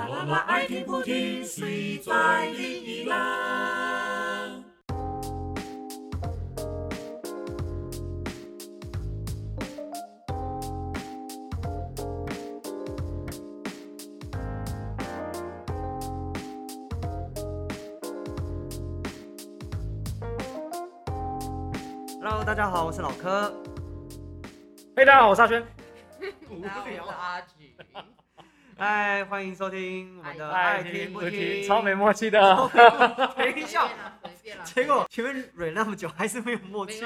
啦啦啦，爱听不听，谁在理你啦？Hello，大家好，我是老柯。嘿，大家好，我是阿轩。好，我是阿菊。哎，欢迎收听我们的爱爱听不听，超没默契的。等一下，随便啦，结果前面蕊那么久还是没有默契。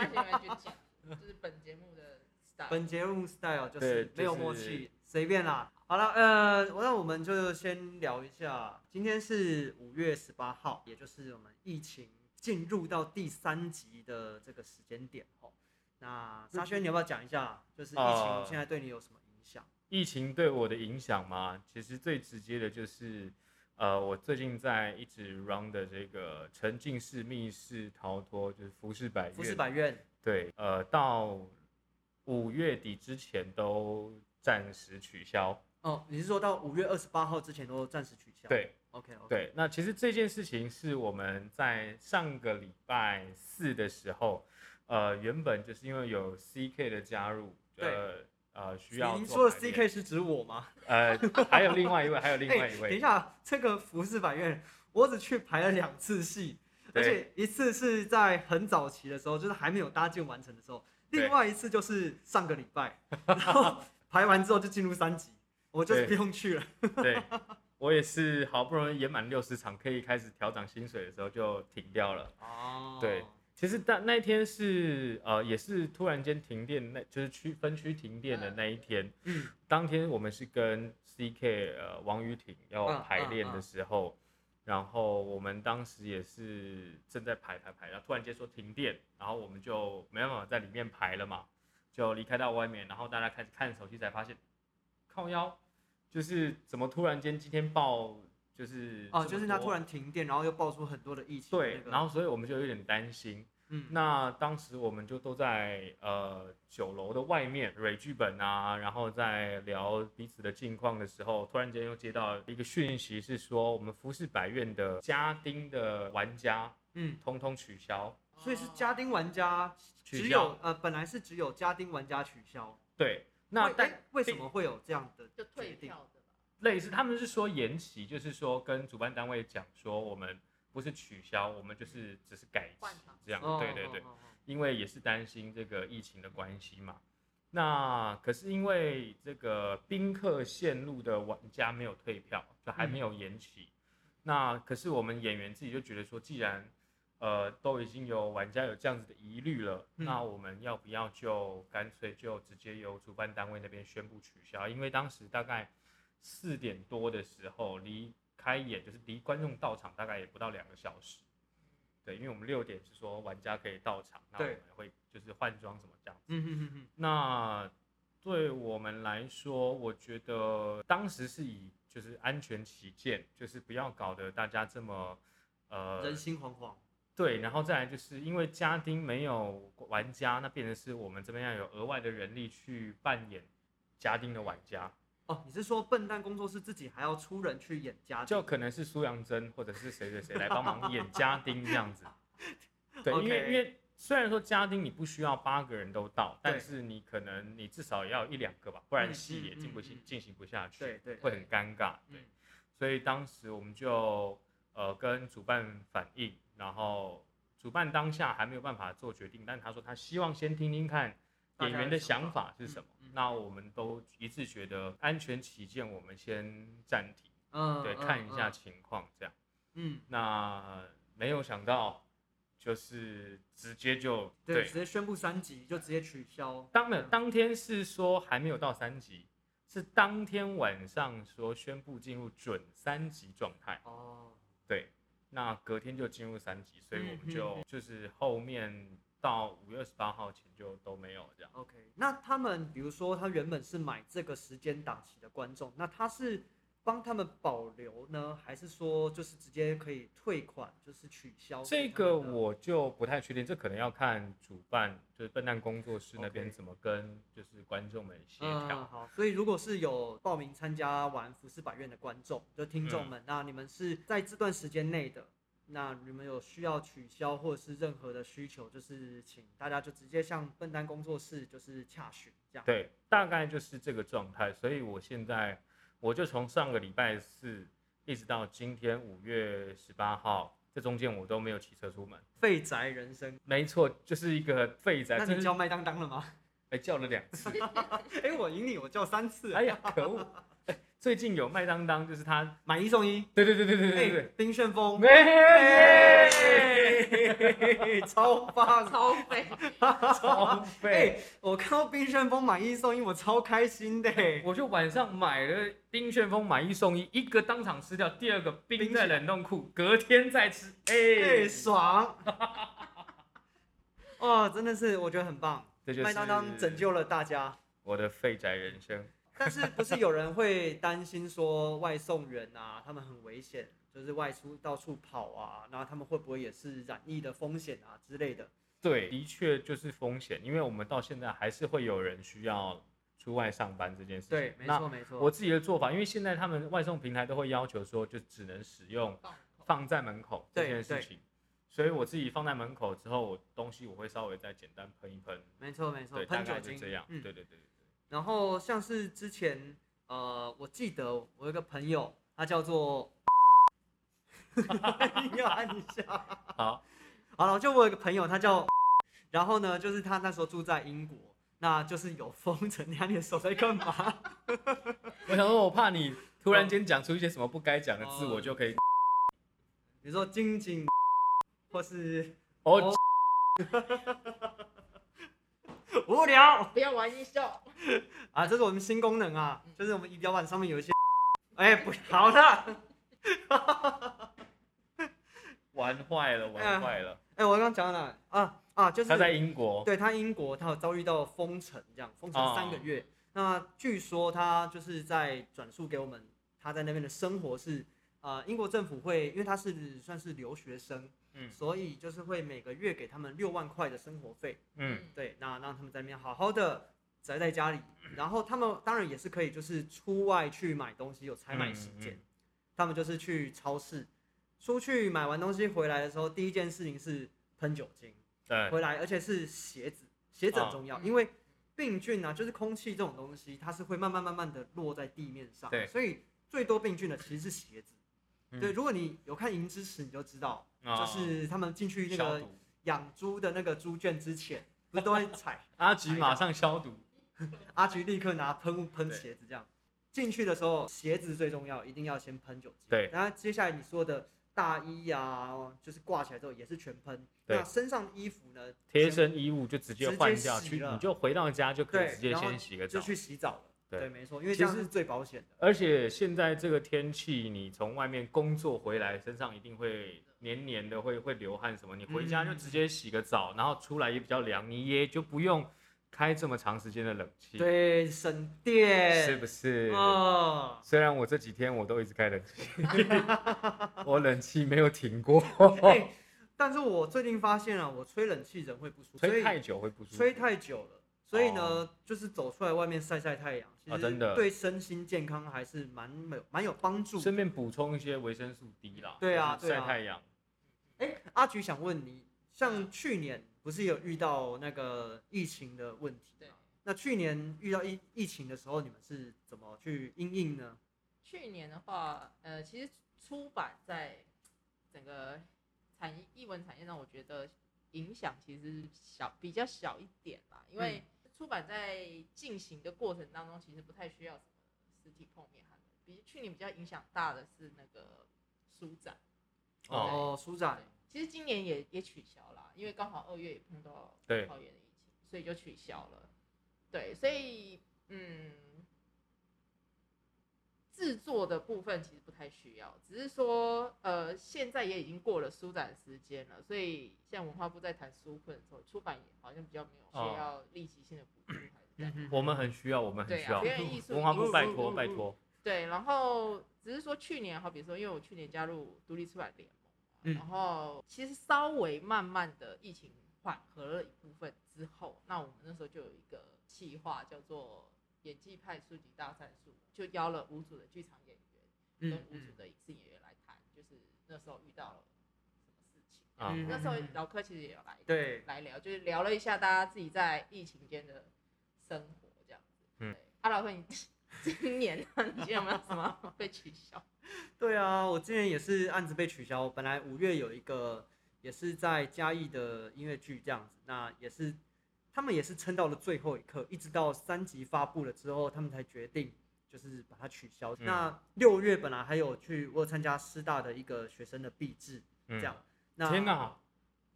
本节目的 style。本节目 style 就是没有默契，随便啦。好了，呃，那我们就先聊一下，今天是五月十八号，也就是我们疫情进入到第三级的这个时间点哦。那沙宣，你要不要讲一下，就是疫情呃现在对你有什么影响？疫情对我的影响嘛，其实最直接的就是，呃，我最近在一直 run 的这个沉浸式密室逃脱，就是浮世百院。服饰百院对，呃，到五月底之前都暂时取消。哦，你是说到五月二十八号之前都暂时取消？对，OK OK。对，那其实这件事情是我们在上个礼拜四的时候，呃，原本就是因为有 CK 的加入，呃呃，需要您说的做排练 CK 是指我吗？呃，还有另外一位，还有另外一位 等一，下，这个服饰法院，我只去排了两次戏，而且一次是在很早期的时候，就是还没有搭建完成的时候，另外一次就是上个礼拜，然后 排完之后就进入三级，我就不用去了。对，我也是好不容易演满六十场，可以开始调整薪水的时候就停掉了。哦对，其实那那一天是呃，也是突然间停电，那就是区分区停电的那一天。嗯，当天我们是跟 CK 呃王雨婷要嗯排练的嗯。嗯时候，然后我们当时也是正在排排排，然后突然间说停电，然后我们就没办法在里面排了嘛，就离开到外面，然后大家开始看手机才发现，靠腰，就是怎么突然间今天报就是哦，就是他突然停电，然后又爆出很多的疫情。对那，个然后所以我们就有点担心。嗯，那当时我们就都在呃酒楼的外面蕊剧本啊，然后在聊彼此的近况的时候，突然间又接到一个讯息，是说我们服饰百院的家丁的玩家嗯，通通取消。所以是家丁玩家取消只有呃，本来是只有家丁玩家取消。对，那但为哎为什么会有这样的就退决定？票的吧。类似他们是说延期，就是说跟主办单位讲说我们不是取消，我们就是只是改期这样。哦对对对。因为也是担心这个疫情的关系嘛。那可是因为这个宾客线路的玩家没有退票，就还没有延期。那可是我们演员自己就觉得说，既然呃都已经有玩家有这样子的疑虑了，嗯那我们要不要就干脆就直接由主办单位那边宣布取消？因为当时大概四点多的时候，离开演就是离观众到场大概也不到两个小时。对，因为我们六点是说玩家可以到场，那我们会就是换装什么这样子。嗯嗯嗯嗯，那对我们来说，我觉得当时是以就是安全起见，就是不要搞得大家这么呃人心惶惶。对，然后再来就是因为家丁没有玩家，那变成是我们这边要有额外的人力去扮演家丁的玩家，哦，你是说笨蛋工作室自己还要出人去演家丁？就可能是苏阳珍或者是谁谁谁来帮忙演家丁这样子。对，因为因为虽然说家丁你不需要八个人都到，但是你可能你至少也要一两个吧，不然嗯戏也进不进行不下去，对对会很尴尬。对嗯，所以当时我们就呃跟主办反映，然后主办当下还没有办法做决定，但他说他希望先听听看大演员的想想法法是什么。那我们都一致觉得安全起见，我们先暂停，对，嗯对看一下嗯情况这样。嗯，那没有想到，就是直接就对，对直，接宣布三级就直接取消。当了当天是说还没有到三级，是当天晚上说宣布进入准三级状态。哦，对，那隔天就进入三级，所以我们嗯就、就是后面到五月二十八号前就都没有这样。OK，那他们比如说他原本是买这个时间档期的观众，那他是帮他们保留呢，还是说就是直接可以退款，就是取消这？个我就不太确定，这可能要看主办，就是笨蛋工作室那边怎么跟就是观众们协嗯，调。好，所以如果是有报名参加完服饰百院的观众，就听众嗯们，那你们是在这段时间内的，那你们有需要取消或者是任何的需求，就是请大家就直接向笨蛋工作室就是洽询这样。对，大概就是这个状态。所以我现在我就从上个礼拜四一直到今天五月十八号，这中间我都没有骑车出门。废宅人生，没错，就是一个废宅，那你叫麦当当了吗？哎叫了两次，哎、我赢你，我叫三次。哎呀可恶！哎最近有麦当当，就是他，买一送一，对对对对对对哎、对冰旋风，哎 超棒！超肥，超哎、废。我看到冰旋风买一送一，我超开心的、哎我就晚上买了冰旋风买一送一，一个当场吃掉，第二个冰在冷冻库，隔天再吃。哎、哎，爽！哦，真的是我觉得很棒，这就是麦当当拯救了大家。我的废宅人生。但是不是有人会担心说外送员啊，他们很危险，就是外出到处跑啊，然后他们会不会也是染疫的风险啊之类的？对，的确就是风险，因为我们到现在还是会有人需要出外上班这件事情。对，没错没错。我自己的做法，因为现在他们外送平台都会要求说，就只能使用放在门口这件事情，所以我自己放在门口之后，我东西我会稍微再简单喷一喷，没错没错，对，大喷酒精概就这样。嗯对对对对然后像是之前，呃，我记得我有一个朋友，他叫做，要按一下。好，好了，就我有一个朋友，他叫，然后呢，就是他那时候住在英国，那就是有封城，你看你的手在干嘛？我想说，我怕你突然间讲出一些什么不该讲的字，哦我就可以比如说金井，或是哦。无聊。不要玩音效，啊，这是我们新功能啊，就是我们仪表板上面有一些，哎、不 好了，玩坏了，玩坏了。哎、我刚刚讲到哪？啊啊，就是他在英国，对他英国，他有遭遇到封城，这样封城三个月。那据说他就是在转述给我们，他在那边的生活是，呃，英国政府会，因为他是算是留学生，嗯。所以就是会每个月给他们六万块的生活费，嗯，对，那让他们在那边好好的宅在家里，然后他们当然也是可以就是出外去买东西，有采买时间，嗯嗯他们就是去超市，出去买完东西回来的时候，第一件事情是喷酒精。对，回来，而且是鞋子，鞋子很重要，哦。因为病菌啊，就是空气这种东西，它是会慢慢慢慢的落在地面上，对。所以最多病菌的其实是鞋子。嗯对，如果你有看《银之匙》，你就知道，哦就是他们进去那个。养猪的那个猪圈之前，不是都会踩，阿菊马上消毒。阿菊立刻拿喷雾喷鞋子，这样进去的时候，鞋子最重要，一定要先喷酒精。对然后接下来你说的大衣啊，就是挂起来之后也是全喷。对那身上衣服呢？贴身衣物就直接换掉，去你就回到家就可以直接先洗个澡。就去洗澡了。对对，没错，因为这样是最保险的。而且现在这个天气，你从外面工作回来，身上一定会黏黏的，会会流汗什么。你回家就直接洗个澡，然后出来也比较凉，你也就不用开这么长时间的冷气，对，省电。是不是？哦，虽然我这几天我都一直开冷气，我冷气没有停过，哎但是我最近发现啊，我吹冷气人会不舒服，吹太久会不舒服。吹太久了，所以呢，哦就是走出来外面晒晒太阳，其实啊真的对身心健康还是蛮有蛮有帮助。顺便补充一些维生素 D 啦。对啊就是晒对啊太阳。哎，阿菊想问你，像去年不是有遇到那个疫情的问题对？那去年遇到疫疫情的时候，你们是怎么去应应呢？去年的话，呃，其实出版在整个产业译文产业上，我觉得影响其实小比较小一点啦，因为出版在进行的过程当中，其实不太需要什么实体碰面哈比去年比较影响大的是那个书展，哦哦，书展，其实今年也也取消啦，因为刚好二月也碰到对桃园的疫情，所以就取消了。对，所以嗯，制作的部分其实不太需要，只是说呃，现在也已经过了书展时间了，所以像文化部在谈书困的时候，出版也好像比较没有需哦要立即性的补助，还是这样。嗯我们很需要，我们很对啊，需要。表演艺术文化部拜托拜托。对，然后只是说去年，好比说，因为我去年加入独立出版联盟嘛，嗯然后其实稍微慢慢的疫情缓和了一部分之后，那我们那时候就有一个计划叫做演技派书籍大战术，就邀了五组的剧场演员跟嗯五组的影视演员来谈，就是那时候遇到了什么事情。啊嗯那时候老柯其实也有来对来聊，就是聊了一下大家自己在疫情间的生活这样子。嗯对，阿老柯，你 今年你今年有没有什么 被取消？对啊，我今年也是案子被取消，本来五月有一个也是在嘉义的音乐剧这样子，那也是他们也是撑到了最后一刻，一直到三集发布了之后，他们才决定就是把它取消。嗯那六月本来还有去我有参加师大的一个学生的毕制，嗯这样。那天哪，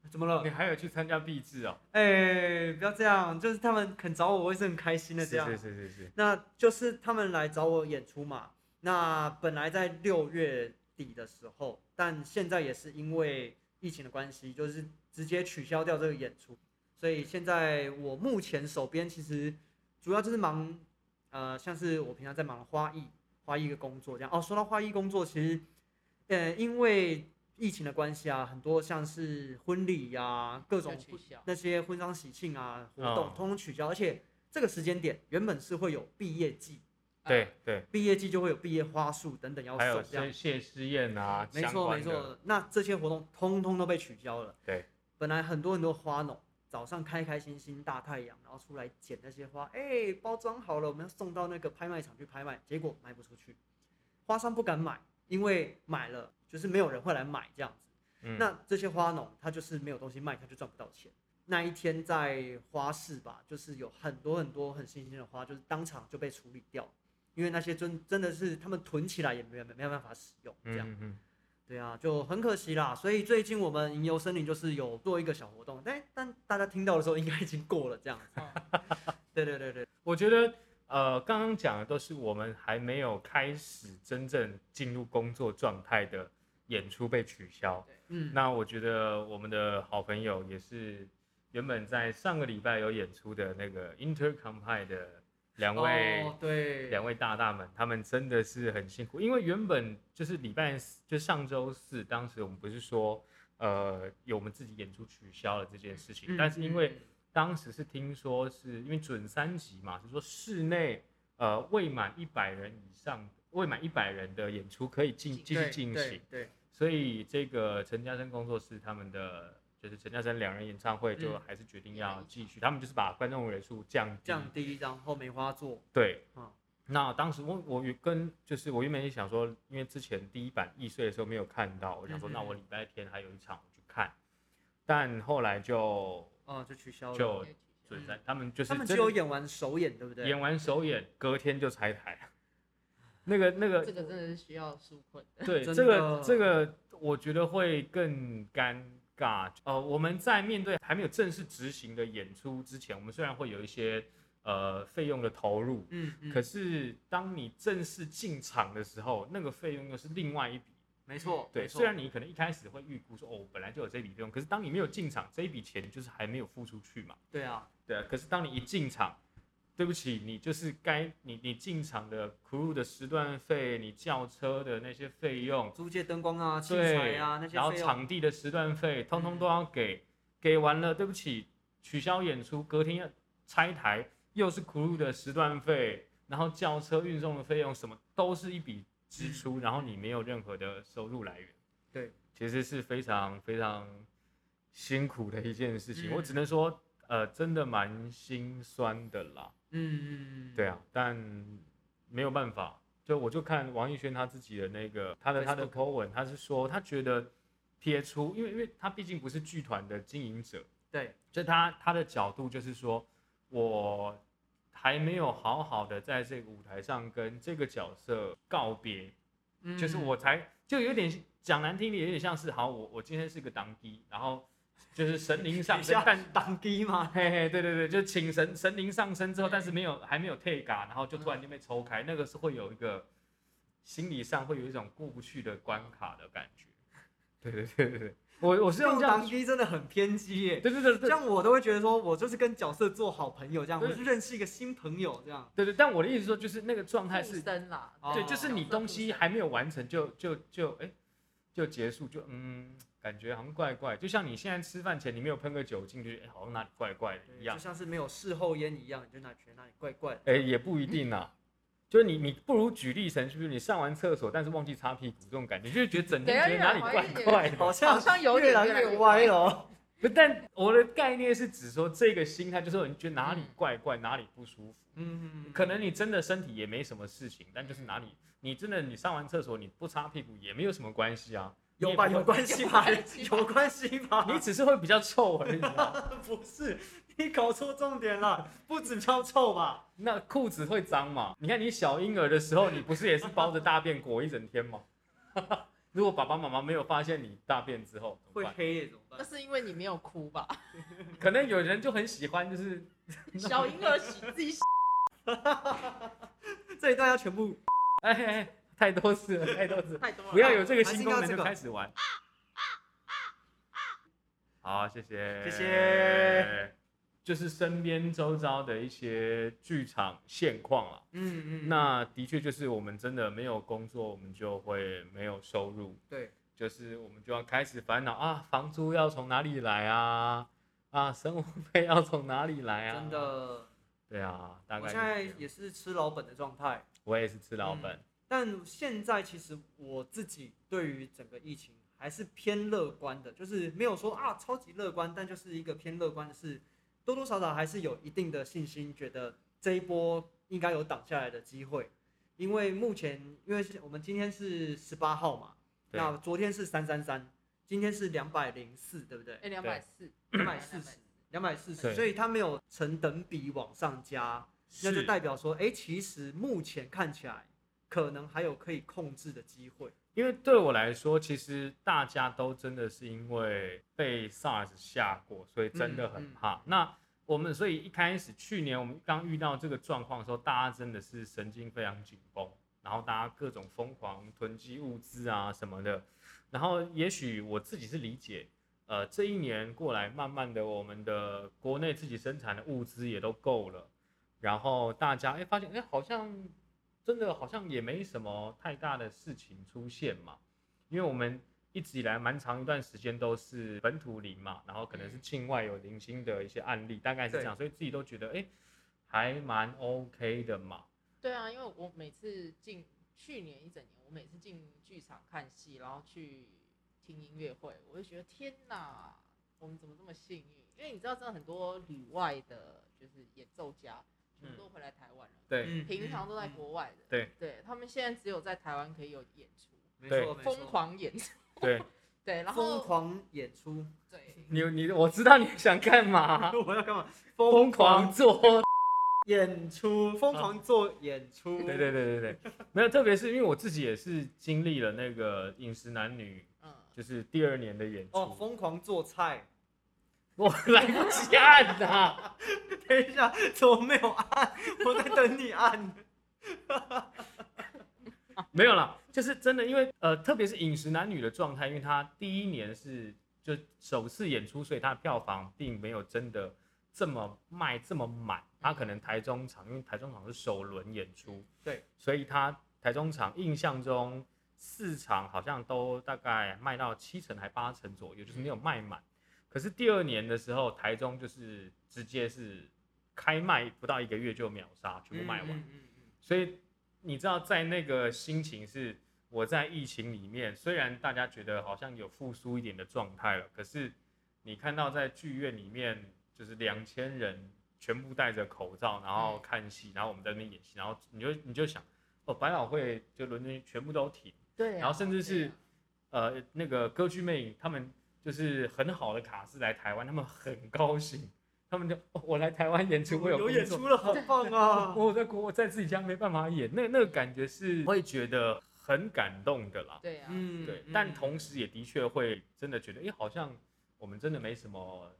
怎么了你？还有去参加毕制啊？哎、不要这样，就是他们肯找我，我也是很开心的这样。是是是是是，那就是他们来找我演出嘛。那本来在六月底的时候，但现在也是因为疫情的关系，就是直接取消掉这个演出。所以现在我目前手边其实主要就是忙，呃，像是我平常在忙花艺花艺的工作这样。哦，说到花艺工作，其实，呃，因为疫情的关系啊，很多像是婚礼呀、各种那些婚丧喜庆啊活动，哦通通取消，而且这个时间点原本是会有毕业季，对对，毕业季就会有毕业花束等等要还有送这样谢。谢师宴啊，相没错没，错，那这些活动通通都被取消了。对，本来很多很多花农早上开开心心大太阳，然后出来捡那些花，哎、包装好了，我们要送到那个拍卖场去拍卖，结果卖不出去，花商不敢买，因为买了就是没有人会来买这样子。嗯那这些花农他就是没有东西卖，他就赚不到钱。那一天在花市吧，就是有很多很多很新鲜的花，就是当场就被处理掉，因为那些真真的是他们囤起来也没有没有办法使用，这样。嗯嗯对啊，就很可惜啦。所以最近我们吟游森林就是有做一个小活动，但但大家听到的时候应该已经过了这样子。哦对对对对，我觉得呃，刚刚讲的都是我们还没有开始真正进入工作状态的演出被取消。嗯，那我觉得我们的好朋友也是原本在上个礼拜有演出的那个 Intercompile 的两位、哦、对。两位大大们，他们真的是很辛苦，因为原本就是礼拜四，就上周四，当时我们不是说呃有我们自己演出取消了这件事情，嗯但是因为嗯当时是听说是因为准三级嘛，是说室内呃未满一百人以上，未满一百人的演出可以进继续对对进行，对，所以这个陈嘉生工作室他们的就是陈嘉生两人演唱会就嗯还是决定要继续，他们就是把观众人数降低，降低，然后梅花座，对，嗯那当时我我跟就是我原本也想说，因为之前第一版易碎的时候没有看到，我想说那我礼拜天还有一场我去看，但后来就哦，就取消了。就被取消准三，他们就是他们只有演完首演，对不对？演完首演，隔天就拆台。那个那个这个真的是需要纾困的。对，这个这个，我觉得会更尴尬。呃，我们在面对还没有正式执行的演出之前，我们虽然会有一些呃费用的投入，嗯嗯，可是当你正式进场的时候，那个费用又是另外一笔。没错，对，虽然你可能一开始会预估说，哦，本来就有这笔费用，可是当你没有进场，这一笔钱就是还没有付出去嘛。对啊，对啊，可是当你一进场，对不起，你就是该你你进场的 crew 的时段费，你轿车的那些费用，租借灯光啊、器材啊那些然后场地的时段费，通通都要给，给完了，对不起，取消演出，隔天要拆台，又是 crew 的时段费，然后轿车运送的费用，什么都是一笔支出，然后你没有任何的收入来源，对，其实是非常非常辛苦的一件事情，嗯。我只能说，呃，真的蛮心酸的啦。嗯嗯嗯，对啊，但没有办法，就我就看王艺轩他自己的那个他的他的 po 文，他是说他觉得撇出，因为因为他毕竟不是剧团的经营者，对，就他他的角度就是说，我还没有好好的在这个舞台上跟这个角色告别，嗯就是我才就有点讲难听点，有点像是好，我我今天是个当机，然后就是神灵上升，但当机嘛？嘿嘿，对对对，就请神神灵上身之后，但是没有还没有退嘎，然后就突然间被抽开，那个是会有一个心理上会有一种过不去的关卡的感觉。对对对对对，我我是用用这样当，机真的很偏激耶。对对对对这样我都会觉得说，我就是跟角色做好朋友，这样对我是认识一个新朋友，这样。对对，但我的意思说就是那个状态是，对，就是你东西还没有完成就就就哎就结束，就嗯感觉好像怪怪，就像你现在吃饭前你没有喷个酒精，就觉得哎好像哪里怪怪的一样就。像是没有事后烟一样，你就哪觉得哪里怪怪的。哎、也不一定啊。就是你，你不如举例成，就是你上完厕所，但是忘记擦屁股这种感觉，就是觉得整天觉得哪里怪怪的。好像好像有越来点越越歪了哦。不，但我的概念是指说这个心态，就是说你觉得哪里嗯怪怪，哪里不舒服。嗯，可能你真的身体也没什么事情，但就是哪里，你真的你上完厕所你不擦屁股也没有什么关系啊。有吧有关系？吧有关系吧？你只是会比较臭而已啊。不是，你搞错重点了，不止超臭吧？那裤子会脏嘛？你看你小婴儿的时候，你不是也是包着大便裹一整天吗？如果爸爸妈妈没有发现你大便之后，会？黑耶怎么办？那是因为你没有哭吧？可能有人就很喜欢，就是小婴儿洗自己洗，这一段要全部哎哎哎，太多次了，太多次了，太多了。不要有这个新功能就开始玩。好，谢谢，谢谢。就是身边周遭的一些剧场现况啊，嗯嗯，那的确就是我们真的没有工作，我们就会没有收入，对，就是我们就要开始烦恼啊，房租要从哪里来啊？啊，生活费要从哪里来啊？真，的，对啊，大概我现在也是吃老本的状态。我也是吃老本，但现在其实我自己对于整个疫情还是偏乐观的，就是没有说啊超级乐观，但就是一个偏乐观的是，多多少少还是有一定的信心，觉得这一波应该有挡下来的机会。因为目前，因为是我们今天是十八号嘛，那昨天是三三三，今天是两百零四，对不对？哎，两百四，两百四十，两百四十，所以它没有成等比往上加，那就代表说，哎、其实目前看起来可能还有可以控制的机会。因为对我来说，其实大家都真的是因为被 SARS 吓过，所以真的很怕。那我们所以一开始去年我们刚遇到这个状况的时候，大家真的是神经非常紧绷，然后大家各种疯狂囤积物资啊什么的。然后也许我自己是理解，呃，这一年过来，慢慢的我们的国内自己生产的物资也都够了，然后大家哎发现哎好像真的好像也没什么太大的事情出现嘛，因为我们一直以来蛮长一段时间都是本土零嘛，然后可能是境外有零星的一些案例，大概是这样，所以自己都觉得哎还蛮 OK 的嘛。对啊，因为我每次进去年一整年，我每次进剧场看戏，然后去听音乐会，我就觉得天哪，我们怎么这么幸运？因为你知道，真的很多旅外的，就是演奏家，全都回来台湾了，对、嗯平常都在国外的，对对他们现在只有在台湾可以有演出，对没错，疯，狂演出，对，对，然后疯狂演出，对，你你我知道你想干嘛，我要干嘛？疯狂做。演出，疯狂做演出。对对对对对，没有，特别是因为我自己也是经历了那个饮食男女，嗯，就是第二年的演出，哦，疯狂做菜。我来不及按呐、等一下，怎么没有按？我在等你按。没有啦，就是真的，因为呃，特别是饮食男女的状态，因为他第一年是就首次演出，所以他的票房并没有真的这么卖这么满。他可能台中场，因为台中场是首轮演出，对，所以他台中场印象中四场好像都大概卖到七成还八成左右，就是没有卖满。可是第二年的时候，台中就是直接是开卖不到一个月就秒杀，全部卖完。嗯嗯嗯所以你知道，在那个心情是我在疫情里面，虽然大家觉得好像有复苏一点的状态了，可是你看到在剧院里面就是两千人全部戴着口罩，然后看戏，然后我们在那边演戏，然后你就你就想，哦，百老汇就伦敦全部都停，对啊，然后甚至是啊。呃那个歌剧魅影他们就是很好的卡司来台湾，他们很高兴，他们就、哦、我来台湾演出，我有有演出了，好棒啊！我在国我在自己家没办法演，那那个感觉是会觉得很感动的啦。对啊，嗯对，嗯但同时也的确会真的觉得，哎、好像我们真的没什么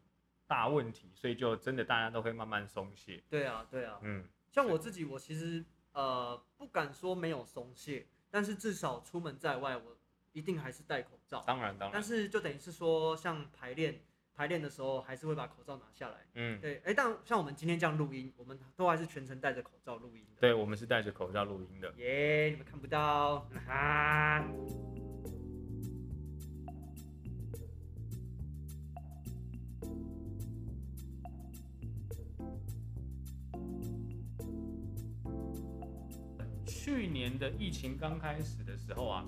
大问题，所以就真的大家都会慢慢松懈。对啊，对啊。嗯，像我自己，我其实呃不敢说没有松懈，但是至少出门在外，我一定还是戴口罩，当然当然，但是就等于是说，像排练排练的时候，还是会把口罩拿下来。嗯，对，哎，但像我们今天这样录音，我们都还是全程戴着口罩录音的。对我们是戴着口罩录音的。耶，你们看不到。去年的疫情刚开始的时候啊，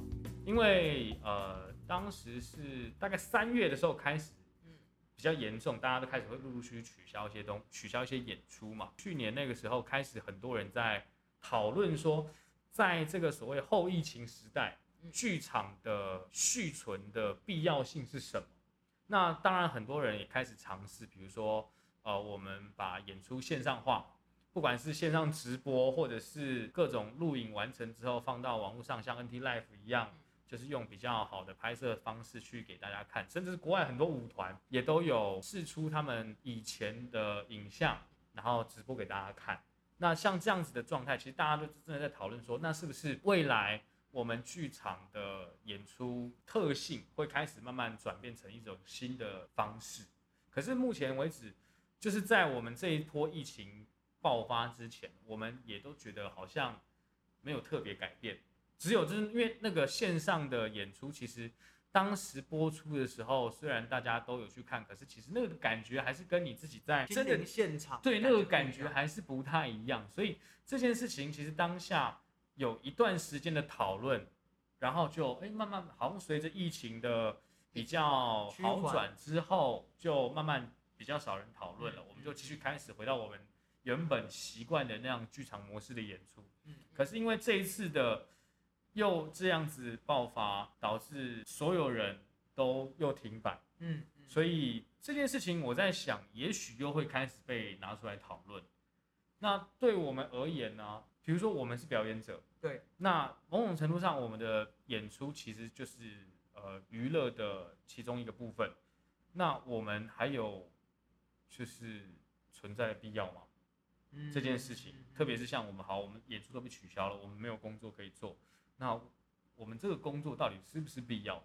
因为呃当时是大概三月的时候开始，嗯比较严重，大家都开始会陆陆续续取消一些东，取消一些演出嘛。去年那个时候开始，很多人在讨论说，在这个所谓后疫情时代，嗯剧场的续存的必要性是什么？那当然，很多人也开始尝试，比如说，呃，我们把演出线上化，不管是线上直播，或者是各种录影完成之后放到网络上，像 NT Live 一样，就是用比较好的拍摄方式去给大家看，甚至是国外很多舞团也都有试出他们以前的影像，然后直播给大家看。那像这样子的状态，其实大家都真的在讨论说，那是不是未来我们剧场的演出特性会开始慢慢转变成一种新的方式？可是目前为止，就是在我们这一波疫情爆发之前，我们也都觉得好像没有特别改变，只有就是因为那个线上的演出，其实当时播出的时候，虽然大家都有去看，可是其实那个感觉还是跟你自己在真的现场对那个感觉还是不太一样，所以这件事情其实当下有一段时间的讨论，然后就哎慢慢好像随着疫情的比较好转之后，就慢慢比较少人讨论了，嗯我们就继续开始回到我们原本习惯的那样剧场模式的演出。嗯可是因为这一次的又这样子爆发，导致所有人都又停摆。嗯，嗯所以这件事情，我在想，也许又会开始被拿出来讨论。那对我们而言呢？比如说我们是表演者，对，那某种程度上，我们的演出其实就是呃娱乐的其中一个部分。那我们还有就是存在的必要吗？嗯这件事情嗯，特别是像我们好，我们演出都被取消了，我们没有工作可以做，那我们这个工作到底是不是必要的？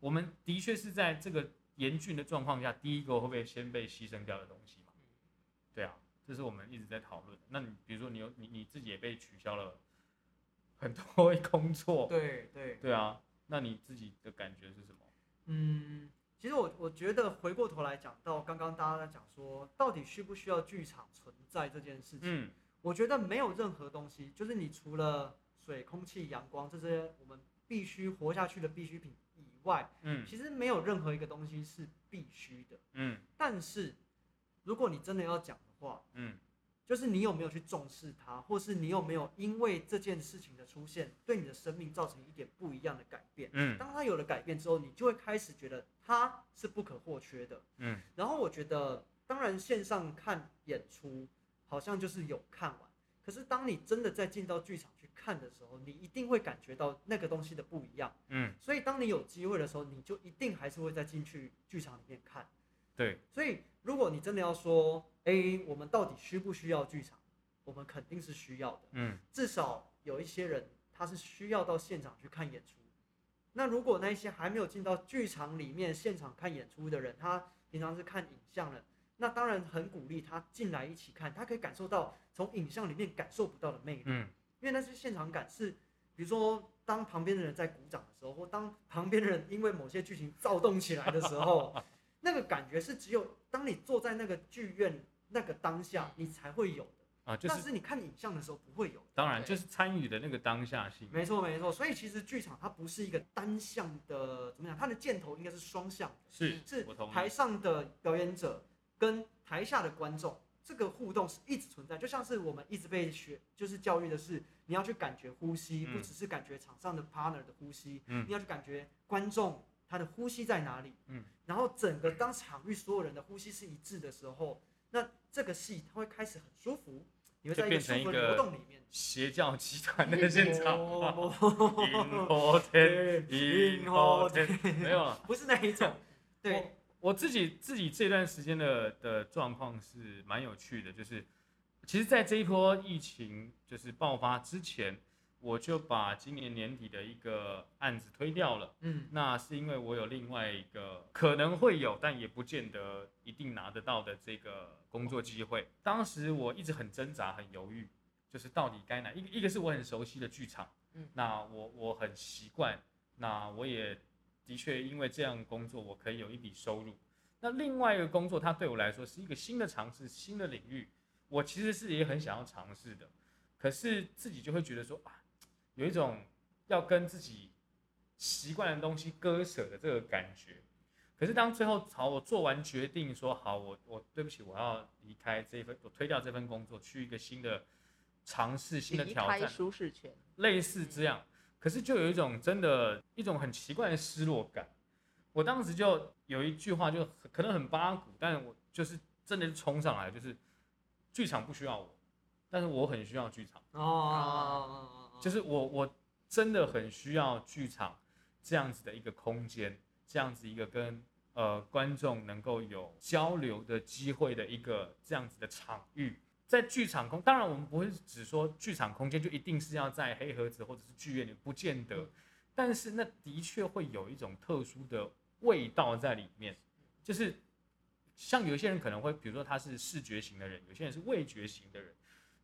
我们的确是在这个严峻的状况下，第一个会不会先被牺牲掉的东西嘛？对啊，这是我们一直在讨论的。那你比如说你有你你自己也被取消了很多工作，对对，对啊，那你自己的感觉是什么？嗯，其实我我觉得回过头来讲到刚刚大家在讲说，到底需不需要剧场存在这件事情，嗯我觉得没有任何东西，就是你除了水、空气、阳光这些我们必须活下去的必需品以外，嗯其实没有任何一个东西是必须的。嗯但是，如果你真的要讲的话，嗯就是你有没有去重视它，或是你有没有因为这件事情的出现，对你的生命造成一点不一样的改变。嗯当它有了改变之后，你就会开始觉得它是不可或缺的。嗯然后我觉得，当然线上看演出好像就是有看完，可是当你真的在进到剧场去看的时候，你一定会感觉到那个东西的不一样。嗯，所以当你有机会的时候，你就一定还是会再进去剧场里面看。对，所以如果你真的要说，哎，我们到底需不需要剧场？我们肯定是需要的。嗯至少有一些人他是需要到现场去看演出。那如果那一些还没有进到剧场里面现场看演出的人，他平常是看影像的，那当然很鼓励他进来一起看，他可以感受到从影像里面感受不到的魅力，嗯因为那是现场感是，比如说当旁边的人在鼓掌的时候，或当旁边的人因为某些剧情躁动起来的时候，那个感觉是只有当你坐在那个剧院那个当下，你才会有的。啊，就是但是你看影像的时候不会有。当然就是参与的那个当下性。没错没错，所以其实剧场它不是一个单向的，怎么讲？它的箭头应该是双向的，是是。台上的表演者跟台下的观众这个互动是一直存在，就像是我们一直被学，就是教育的是你要去感觉呼吸，嗯。不只是感觉场上的 partner 的呼吸，嗯。你要去感觉观众他的呼吸在哪里，嗯，然后整个当场域所有人的呼吸是一致的时候，那这个戏它会开始很舒服，你会在一个舒服的变成一个流动里面。邪教集团那个现场，哦 银火天，银火天，没有了。不是那一种，对，我自己自己这段时间的的状况是蛮有趣的，就是其实，在这一波疫情就是爆发之前，我就把今年年底的一个案子推掉了。嗯那是因为我有另外一个可能会有，但也不见得一定拿得到的这个工作机会。当时我一直很挣扎，很犹豫，就是到底该哪一个？一个是我很熟悉的剧场，嗯那我我很习惯，那我也的确因为这样工作，我可以有一笔收入。那另外一个工作，它对我来说是一个新的尝试，新的领域，我其实是也很想要尝试的，可是自己就会觉得说啊，有一种要跟自己习惯的东西割舍的这个感觉。可是当最后好，我做完决定说好，我我对不起，我要离开这份，我推掉这份工作，去一个新的尝试、新的挑战，舒适圈，类似这样。可是就有一种真的一种很奇怪的失落感。我当时就有一句话，就很可能很八股，但我就是真的是冲上来，就是剧场不需要我，但是我很需要剧场。哦，就是我我真的很需要剧场这样子的一个空间，这样子一个跟呃观众能够有交流的机会的一个这样子的场域。在剧场空，当然我们不会只说剧场空间就一定是要在黑盒子或者是剧院里，不见得，但是那的确会有一种特殊的味道在里面，就是像有些人可能会，比如说他是视觉型的人，有些人是味觉型的人。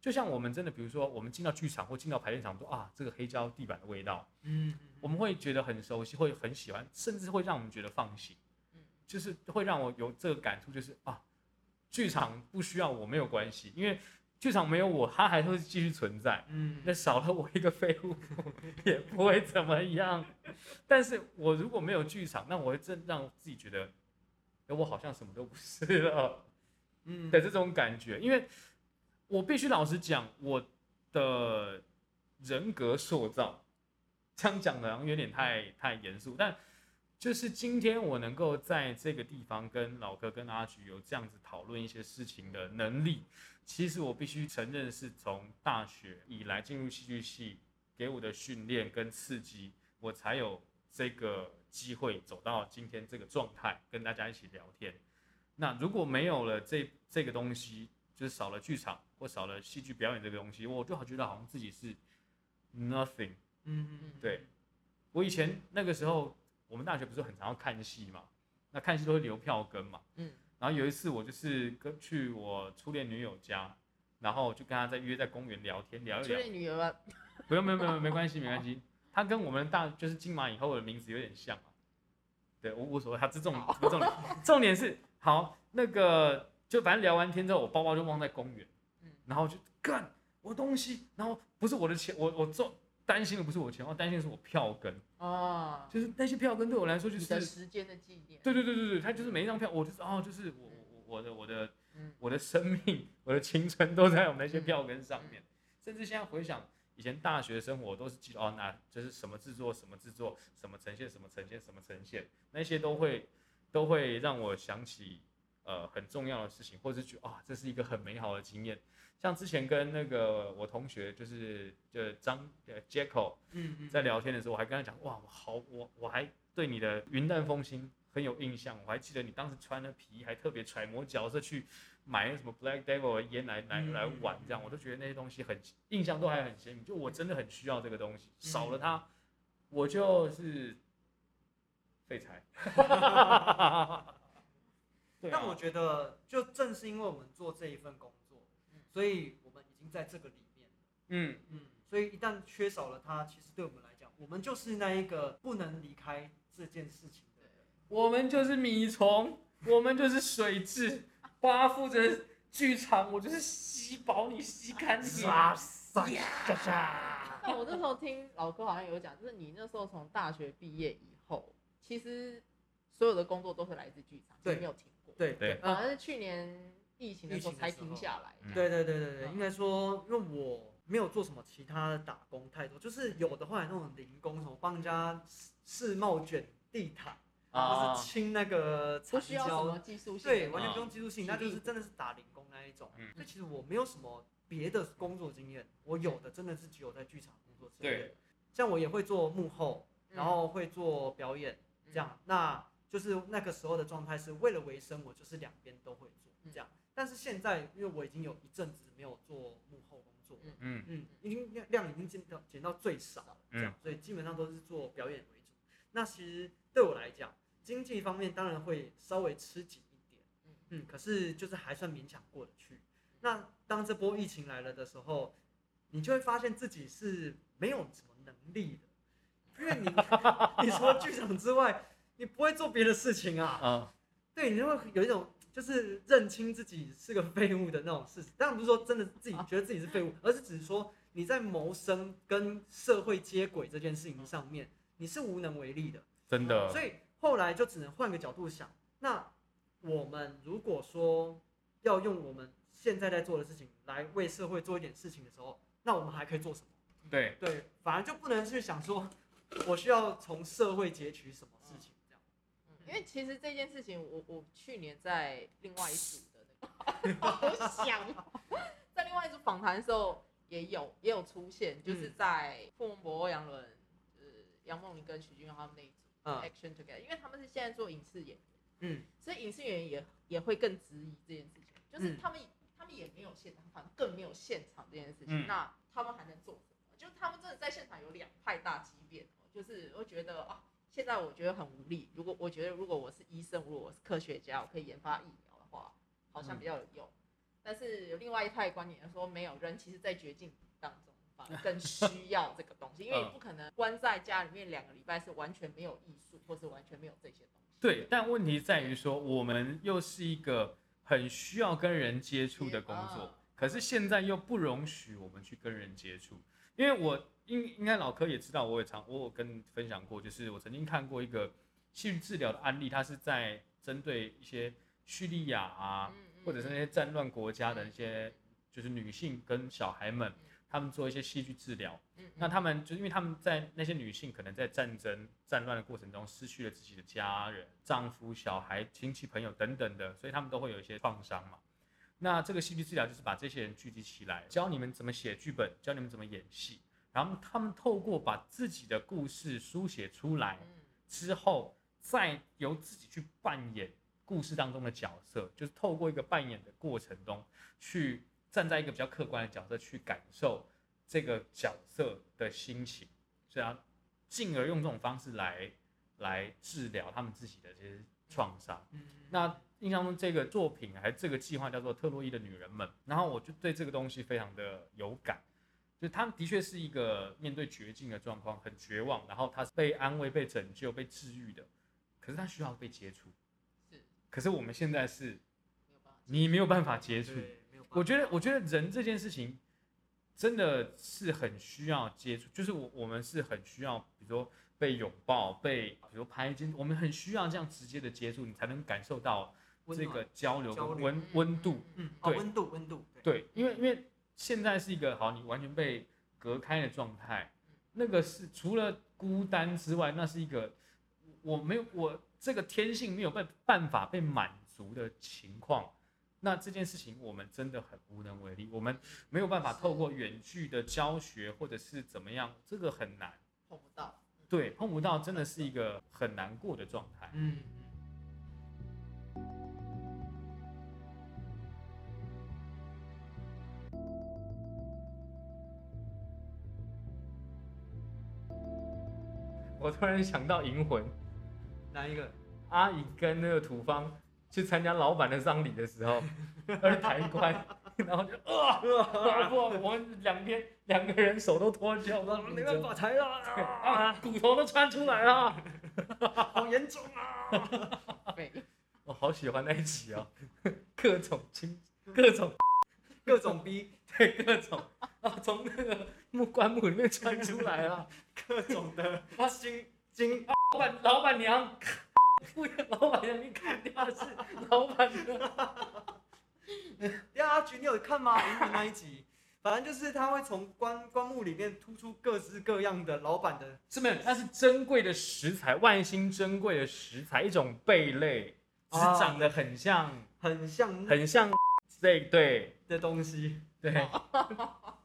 就像我们真的，比如说我们进到剧场或进到排练场，说啊，这个黑胶地板的味道，嗯，我们会觉得很熟悉，会很喜欢，甚至会让我们觉得放心。嗯就是会让我有这个感触，就是啊，剧场不需要我没有关系，因为剧场没有我，它还会继续存在。嗯那少了我一个废物 也不会怎么样。但是我如果没有剧场，那我会真让自己觉得，哎，我好像什么都不是了。嗯的这种感觉，因为我必须老实讲，我的人格塑造，这样讲的好像有点太太严肃，但就是今天我能够在这个地方跟老哥跟阿菊有这样子讨论一些事情的能力，其实我必须承认是从大学以来进入戏剧系给我的训练跟刺激，我才有这个机会走到今天这个状态，跟大家一起聊天。那如果没有了这这个东西，就是少了剧场或少了戏剧表演这个东西，我就好觉得好像自己是 nothing。嗯嗯嗯对我以前那个时候，我们大学不是很常要看戏嘛，那看戏都会留票根嘛。嗯然后有一次我就是跟去我初恋女友家，然后就跟她在约在公园聊天聊一初聊。恋女友啊，不用不用不用，没关系没关系。她跟我们大就是金马以后的名字有点像啊。对我无所谓，她这重不是重点，重点是好那个就反正聊完天之后，我包包就忘在公园，嗯然后就干我东西，然后不是我的钱，我我做担心的不是我钱，我担心的是我票根，哦，就是那些票根对我来说就是时间的纪念，对对对对对，他就是每一张票，我就是哦，就是我我我的我的嗯。我的生命，我的青春都在我们那些票根上面。甚至现在回想以前大学生活，都是记得哦，那就是什么制作什么制作，什么呈现什么呈现什么呈现，那些都会都会让我想起呃很重要的事情，或者是觉得啊、这是一个很美好的经验。像之前跟那个我同学就是就张呃 Jacko 嗯嗯在聊天的时候，我还跟他讲，哇，我好，我我还对你的云淡风轻很有印象，我还记得你当时穿的皮衣，还特别揣摩角色去买那什么 Black Devil 的烟来来嗯来玩，这样我都觉得那些东西很印象都还很鲜明，就我真的很需要这个东西，少了它，我就是废柴。对啊但我觉得，就正是因为我们做这一份工作，嗯所以我们已经在这个里面了。嗯，嗯，所以一旦缺少了它，其实对我们来讲，我们就是那一个不能离开这件事情的人。我们就是米虫，我们就是水蛭，花负责剧场，我就是吸饱你，吸干净。沙沙沙沙。但我那时候听老哥好像有讲，就是你那时候从大学毕业以后，其实所有的工作都是来自剧场，对没有停过。对对。呃反而是去年疫情的时候才停下来。嗯。对对对对对，嗯。应该说，因为我没有做什么其他的打工太多，就是有的话那种零工，什么帮人家世贸卷地毯，啊。或是清那个不需要什么胶，技术性的对，完全不用技术性，那就是真的是打零工那一种。嗯。所以其实我没有什么别的工作经验，我有的真的是只有在剧场工作经验对。像我也会做幕后，嗯。然后会做表演，这样，那就是那个时候的状态是为了维生，我就是两边都会做嗯这样。但是现在，因为我已经有一阵子没有做幕后工作，嗯嗯嗯，已经量量已经减到减到最少了，这样，所以基本上都是做表演为主。那其实对我来讲，经济方面当然会稍微吃紧一点，嗯，可是就是还算勉强过得去。那当这波疫情来了的时候，你就会发现自己是没有什么能力的，因为你 你除了剧场之外，你不会做别的事情啊。嗯，对，你就会有一种就是认清自己是个废物的那种事实。当然不是说真的自己觉得自己是废物，而是只是说你在谋生跟社会接轨这件事情上面，你是无能为力的。真的，所以后来就只能换个角度想，那我们如果说要用我们现在在做的事情来为社会做一点事情的时候，那我们还可以做什么？对，对，反而就不能去想说我需要从社会截取什么事情因为其实这件事情我，我去年在另外一组的那个，好想，在另外一组访谈的时候也有也有出现，就是嗯。在傅文博、杨伦、呃杨梦玲跟许君瑶他们那一组、嗯。Action Together，因为他们是现在做影视演员，嗯。所以影视演员也也会更质疑这件事情，就是嗯。他们、他们也没有现场，反正更没有现场这件事情，嗯。那他们还能做什么？就他们真的在现场有两派大激辩哦，就是我觉得啊，现在我觉得很无力。如果我觉得如果我是医生，如果我是科学家，我可以研发疫苗的话，好像比较有用。但是有另外一派观点说，没有人其实，在绝境当中反而更需要这个东西，因为你 不可能关在家里面两个礼拜是完全没有艺术，或是完全没有这些东西。对，但问题在于说，我们又是一个很需要跟人接触的工作啊，可是现在又不容许我们去跟人接触，因为我应应该老柯也知道，我也常我有跟分享过，就是我曾经看过一个戏剧治疗的案例，它是在针对一些叙利亚啊，嗯或者是那些战乱国家的一些就是女性跟小孩们，他们做一些戏剧治疗。那他们就是因为他们在那些女性可能在战争战乱的过程中失去了自己的家人、丈夫、小孩、亲戚朋友等等的，所以他们都会有一些创伤嘛。那这个戏剧治疗就是把这些人聚集起来，教你们怎么写剧本，教你们怎么演戏，然后他们透过把自己的故事书写出来嗯。之后，再由自己去扮演故事当中的角色，就是透过一个扮演的过程中，去站在一个比较客观的角色去感受这个角色的心情，所以啊，进而用这种方式来来治疗他们自己的这些创伤。嗯，那印象中这个作品还这个计划叫做《特洛伊的女人们》，然后我就对这个东西非常的有感，就是他们的确是一个面对绝境的状况，很绝望，然后他是被安慰、被拯救、被治愈的，可是他需要被接触，是可是我们现在是没有办法。你没有办法接触，对，没有我觉得，我觉得人这件事情真的是很需要接触，就是我我们是很需要，比如说被拥抱，被比如拍肩，我们很需要这样直接的接触，你才能感受到这个交流温温度。嗯，哦，对温度温度，对，对，因为因为现在是一个好，你完全被隔开的状态，那个是除了孤单之外，那是一个我没有我这个天性没有办办法被满足的情况。那这件事情我们真的很无能为力，我们没有办法透过远距的教学或者是怎么样，这个很难。碰不到。对，碰不到真的是一个很难过的状态。嗯，我突然想到《银魂》，哪一个？阿姨跟那个土方去参加老板的葬礼的时候，他是抬棺，然后就啊，不，我们两边两个人手都脱臼，我没办法抬了 啊，啊，骨头都穿出来了。好严重啊！对，我好喜欢那一集哦，各种亲，各种各种逼，对各种啊，从那个木棺木里面穿出来了。各种的金金，老板老板娘，不要老板娘，你砍掉的是老板娘。呀，阿菊，你有看吗？银魂那一集，反正就是他会从棺棺木里面突出各式各样的老板的，是没有，它是珍贵的食材，万星珍贵的食材，一种贝类，只是啊长得很像，很像很像，对对。的东西。对，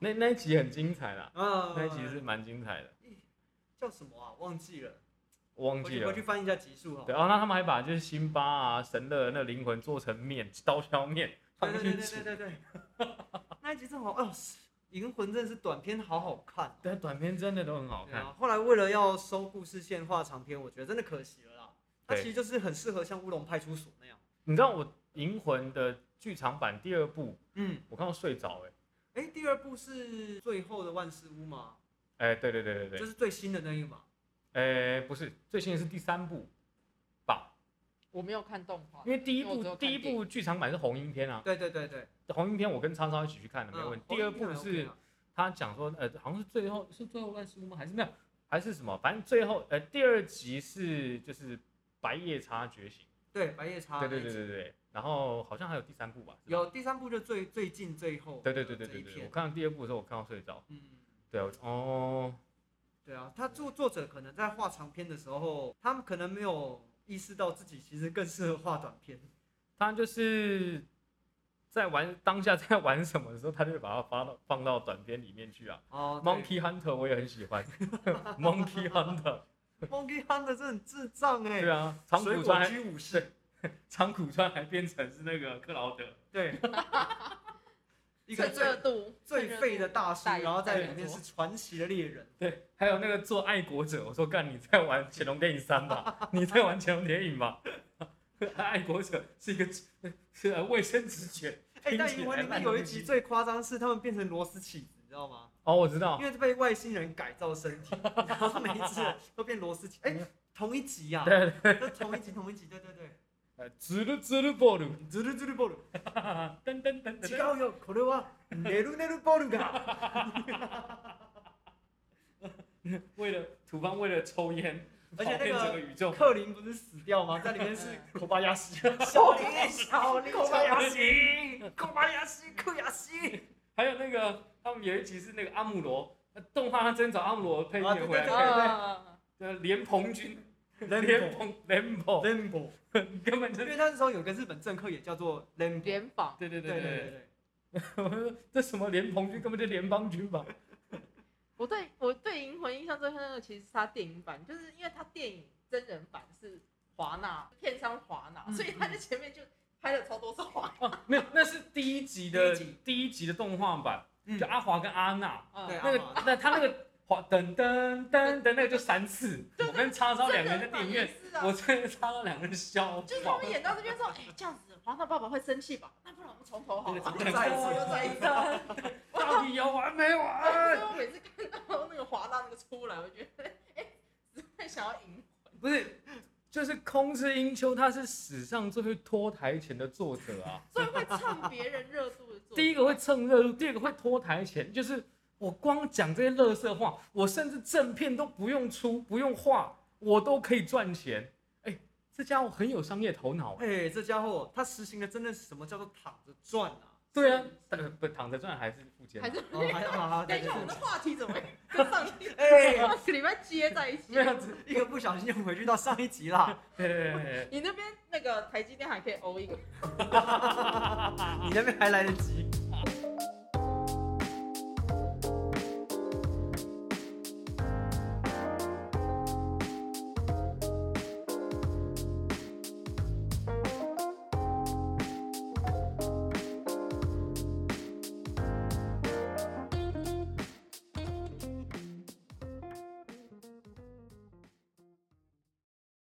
那那一集很精彩啦，啊。那一集是蛮精彩的，叫什么啊？忘记了，我忘记了回去翻一下集数哈。对，然后那他们还把就是辛巴啊、神乐的那个灵魂做成面，刀削面放对对对进去煮。对对对对，那一集正好，哦，银魂》真的是短片好好看哦、对，短片真的都很好看。后来为了要收故事线画长篇，我觉得真的可惜了啦。它其实就是很适合像乌龙派出所那样。你知道我《银魂》的剧场版第二部，嗯，我看到睡着哎、哎、第二部是最后的万事屋吗？哎、对对对对对，就是最新的那一个嘛。哎、不是，最新的是第三部吧？我没有看动画因，为第一因为我只有看部第一部剧场版是红樱篇啊，对对对对，红樱篇我跟超超一起去看的，没有问题。嗯第二部是他讲说，呃，好像是最后是最后万事屋吗？还是没有？还是什么？反正最后呃第二集是就是白夜叉觉醒，对白夜叉对对对对对。然后好像还有第三部吧？吧有第三部就最最近最后对对对对对对，我看到第二部的时候，我看到睡着。嗯。对啊，哦，对啊，他作作者可能在画长篇的时候，他们可能没有意识到自己其实更适合画短篇。他就是在玩当下在玩什么的时候，他就会把它发到放到短片里面去啊。哦 Monkey Hunter 我也很喜欢，Monkey Hunter，Monkey Hunter 真的很智障哎、对啊，长水果谷川还居武士，长谷川还变成是那个克劳德，对，一个趁热最度最废的大叔，然后在里面是传奇的猎人。对，还有那个做爱国者，我说干你在玩潜龙谍影三吧，你在玩潜龙谍影吧，爱国者是一个 是呃卫生纸卷，哎、但银魂来里面有一集最夸张是他们变成螺丝起子，你知道吗？哦，我知道因，为被外星人改造身体，然后每一次都变螺丝起。哎、同一集呀、对对，都同一集，同一集，对对对。呃，ズルズルボール，ズルズルボール。噔噔噔噔違噔，うよ、これはネルネルボールが。为了土方为了抽烟，而且那个跑遍整个宇宙，克林不是死掉吗？在里面是口巴亚西，小林小林口巴亚西，口巴亚西，克亚西。还有那个他们有一集是那个阿姆罗，呃动画他真找阿姆罗配音啊对员回来对看，啊，呃，连鹏君，连 Lembo 鹏连鹏， 根本就因为那时候有个日本政客也叫做冷联防。对对对对对 我说这什么联盟军根本就联邦军吧。我对我对银魂印象最深的其实是他电影版就是因为他电影真人版是华纳片商华纳所以他在前面就拍了超多次华纳。没有那是第一集的第一集。的动画版就阿华跟阿娜。对那个那他那个华噔噔噔噔那个就三次，我跟叉烧两个人在电影院，我真的叉烧两个人笑就是他们。演到这边说，哎、这样子皇上爸爸会生气吧？那不然我们从头好了，对再一次又再一次。到底有完没 所以完？我每次看到那个华大那个出来，我觉得，哎、只会想要赢。不是，就是空之英秋，他是史上最会拖台前的作者啊。所以会蹭别人热度的作。第一个会蹭热度，第二个会拖台前，就是我光讲这些乐色话，我甚至正片都不用出，不用画，我都可以赚钱。哎、这家伙很有商业头脑、哎，这家伙他实行的真的是什么叫做躺着赚啊？对啊，但不躺着赚还是付钱啊、还是哦，还好好，等一下，我们的话题怎么会跟上一哎 上个礼拜接在一起？没有，一个不小心就回去到上一集啦。对对对对，你那边那个台积电还可以欧一个，你那边还来得及。